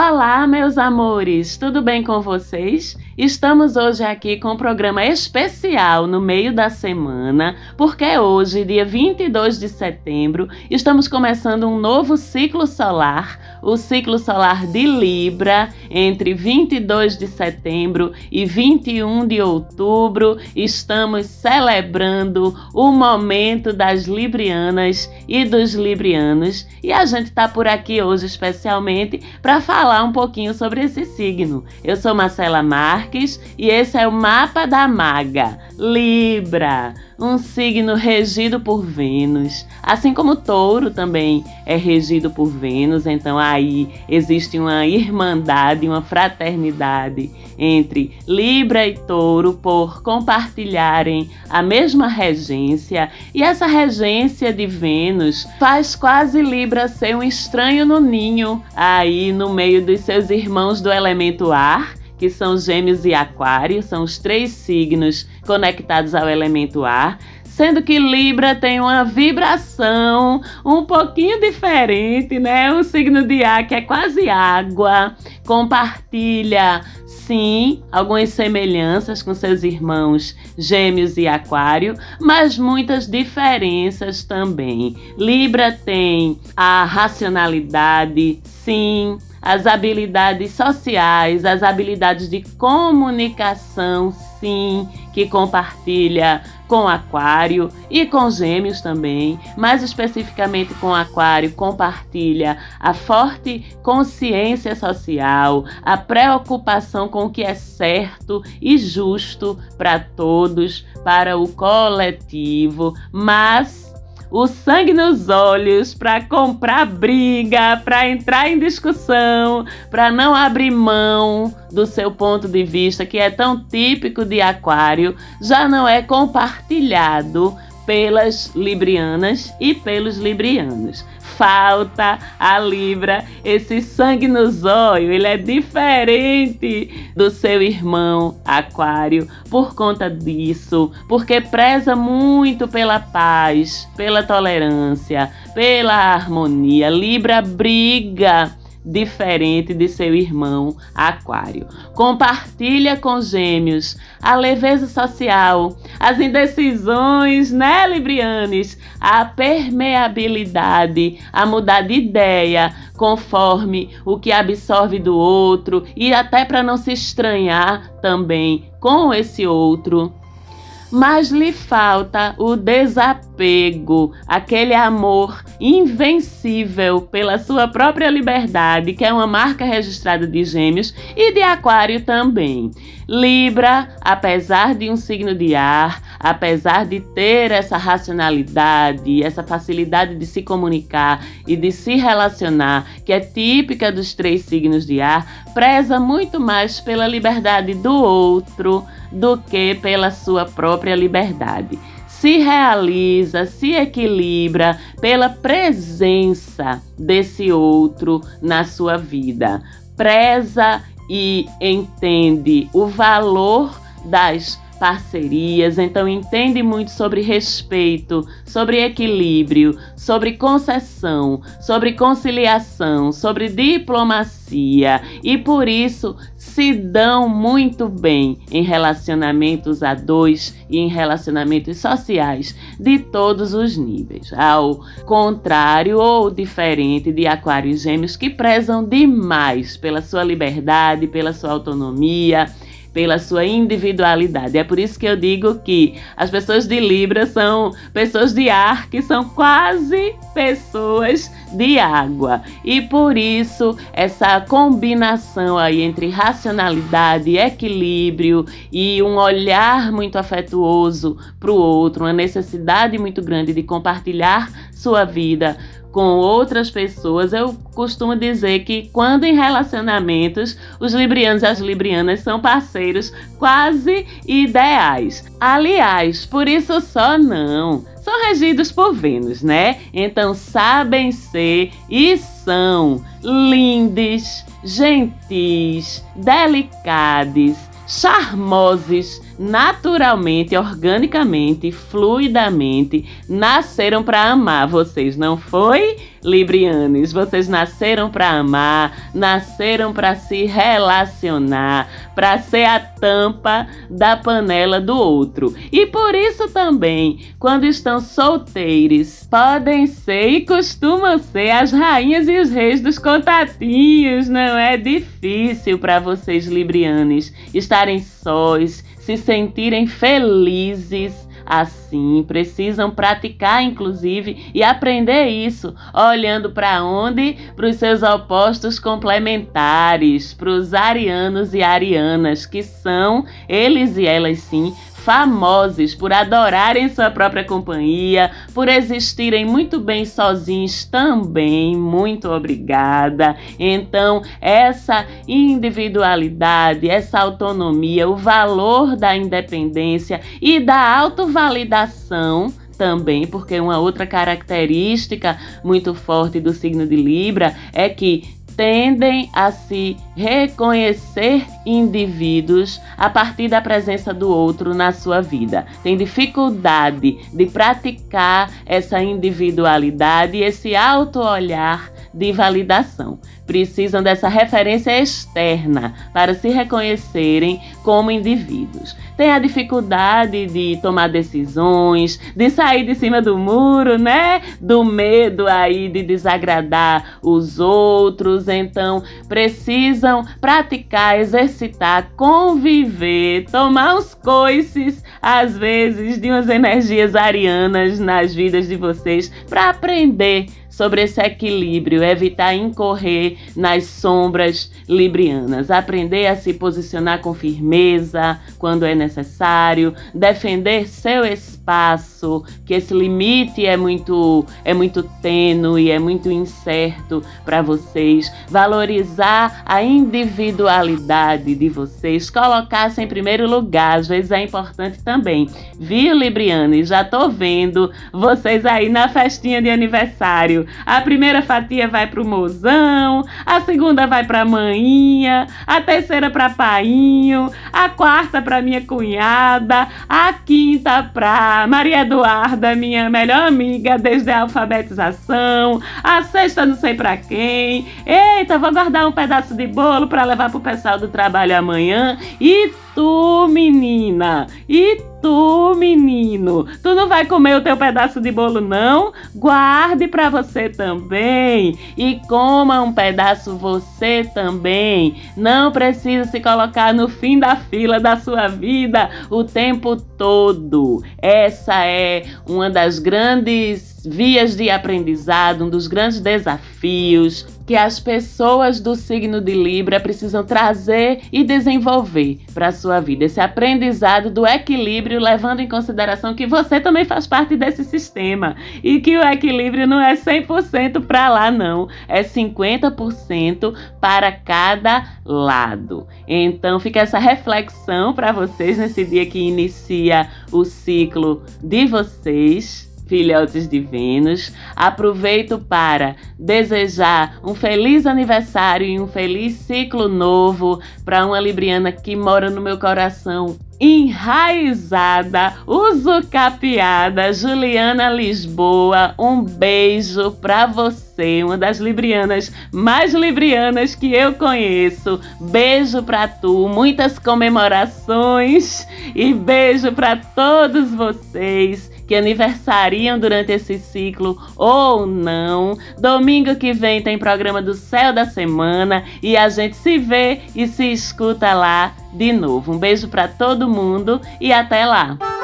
Olá, meus amores, tudo bem com vocês? Estamos hoje aqui com um programa especial no meio da semana, porque hoje, dia 22 de setembro, estamos começando um novo ciclo solar, o ciclo solar de Libra, entre 22 de setembro e 21 de outubro. Estamos celebrando o momento das Librianas e dos Librianos, e a gente está por aqui hoje especialmente para falar um pouquinho sobre esse signo. Eu sou Marcela Mar Marques e esse é o mapa da maga, Libra, um signo regido por Vênus, assim como Touro também é regido por Vênus, então aí existe uma irmandade, uma fraternidade entre Libra e Touro por compartilharem a mesma regência, e essa regência de Vênus faz quase Libra ser um estranho no ninho, aí no meio dos seus irmãos do elemento ar que são Gêmeos e Aquário, são os três signos conectados ao elemento ar, sendo que Libra tem uma vibração um pouquinho diferente, né? O signo de ar que é quase água, compartilha sim algumas semelhanças com seus irmãos Gêmeos e Aquário, mas muitas diferenças também. Libra tem a racionalidade, sim, as habilidades sociais, as habilidades de comunicação, sim, que compartilha com Aquário e com Gêmeos também, mais especificamente com Aquário, compartilha a forte consciência social, a preocupação com o que é certo e justo para todos, para o coletivo, mas o sangue nos olhos para comprar briga, para entrar em discussão, para não abrir mão do seu ponto de vista, que é tão típico de Aquário, já não é compartilhado pelas librianas e pelos librianos falta a Libra esse sangue nos olhos. Ele é diferente do seu irmão Aquário por conta disso, porque preza muito pela paz, pela tolerância, pela harmonia. Libra briga diferente de seu irmão Aquário. Compartilha com Gêmeos a leveza social, as indecisões, né, Librianes? A permeabilidade, a mudar de ideia conforme o que absorve do outro e até para não se estranhar também com esse outro mas lhe falta o desapego, aquele amor invencível pela sua própria liberdade, que é uma marca registrada de Gêmeos e de Aquário também. Libra, apesar de um signo de ar, apesar de ter essa racionalidade, essa facilidade de se comunicar e de se relacionar, que é típica dos três signos de ar, preza muito mais pela liberdade do outro do que pela sua própria liberdade. Se realiza, se equilibra pela presença desse outro na sua vida. Preza e entende o valor das parcerias, então entende muito sobre respeito, sobre equilíbrio, sobre concessão, sobre conciliação, sobre diplomacia e por isso se dão muito bem em relacionamentos a dois e em relacionamentos sociais de todos os níveis, ao contrário ou diferente de Aquário e Gêmeos que prezam demais pela sua liberdade, pela sua autonomia pela sua individualidade. É por isso que eu digo que as pessoas de Libra são pessoas de ar que são quase pessoas de água. E por isso essa combinação aí entre racionalidade, equilíbrio e um olhar muito afetuoso para o outro, uma necessidade muito grande de compartilhar sua vida com outras pessoas, eu costumo dizer que quando em relacionamentos, os librianos e as librianas são parceiros quase ideais. Aliás, por isso só não. São regidos por Vênus, né? Então sabem ser e são lindes, gentis, delicados, charmosos, naturalmente, organicamente, fluidamente nasceram para amar vocês, não foi? Librianes, vocês nasceram para amar, nasceram para se relacionar, para ser a tampa da panela do outro. E por isso também, quando estão solteiros, podem ser e costumam ser as rainhas e os reis dos contatinhos. Não é difícil para vocês, Librianes, estarem sós, se sentirem felizes assim, precisam praticar, inclusive, e aprender isso, olhando para onde? Para os seus opostos complementares, para os arianos e arianas, que são, eles e elas sim, famosos por adorarem sua própria companhia, por existirem muito bem sozinhos também. Muito obrigada. Então, essa individualidade, essa autonomia, o valor da independência e da autovalidação também, porque uma outra característica muito forte do signo de Libra é que tendem a se reconhecer indivíduos a partir da presença do outro na sua vida. Tem dificuldade de praticar essa individualidade esse auto-olhar de validação. Precisam dessa referência externa para se reconhecerem como indivíduos. Tem a dificuldade de tomar decisões, de sair de cima do muro, né? Do medo aí de desagradar os outros. Então, precisam praticar, exercitar, conviver, tomar uns coices, às vezes, de umas energias arianas nas vidas de vocês, para aprender sobre esse equilíbrio, evitar incorrer nas sombras librianas, aprender a se posicionar com firmeza quando é necessário, defender seu espaço, que esse limite é muito é muito tênue, é muito incerto para vocês, valorizar a individualidade de vocês, colocar-se em primeiro lugar, às vezes é importante também. Viu, Libriane? Já tô vendo vocês aí na festinha de aniversário a primeira fatia vai para o mozão, a segunda vai para a maninha, a terceira para painho, a quarta para minha cunhada, a quinta Maria Eduarda, minha melhor amiga desde a alfabetização, a sexta não sei para quem. Eita, vou guardar um pedaço de bolo para levar pro pessoal do trabalho amanhã e tu, menina, e tu, menino, tu não vai comer o teu pedaço de bolo não? Guarde para você também e coma um pedaço você também. Não precisa se colocar no fim da fila da sua vida o tempo todo. Essa é uma das grandes vias de aprendizado, um dos grandes desafios que as pessoas do signo de Libra precisam trazer e desenvolver para a sua vida. Esse aprendizado do equilíbrio, levando em consideração que você também faz parte desse sistema e que o equilíbrio não é 100% para lá, não, é 50% para cada lado. Então, fica essa reflexão para vocês nesse dia que inicia o ciclo de vocês filhotes de Vênus. Aproveito para desejar um feliz aniversário e um feliz ciclo novo para uma Libriana que mora no meu coração enraizada, usucapiada, Juliana Lisboa. Um beijo para você, uma das librianas mais librianas que eu conheço. Beijo para tu, muitas comemorações e beijo para todos vocês que aniversariam durante esse ciclo ou não. Domingo que vem tem programa do Céu da Semana e a gente se vê e se escuta lá de novo. Um beijo para todo mundo e até lá.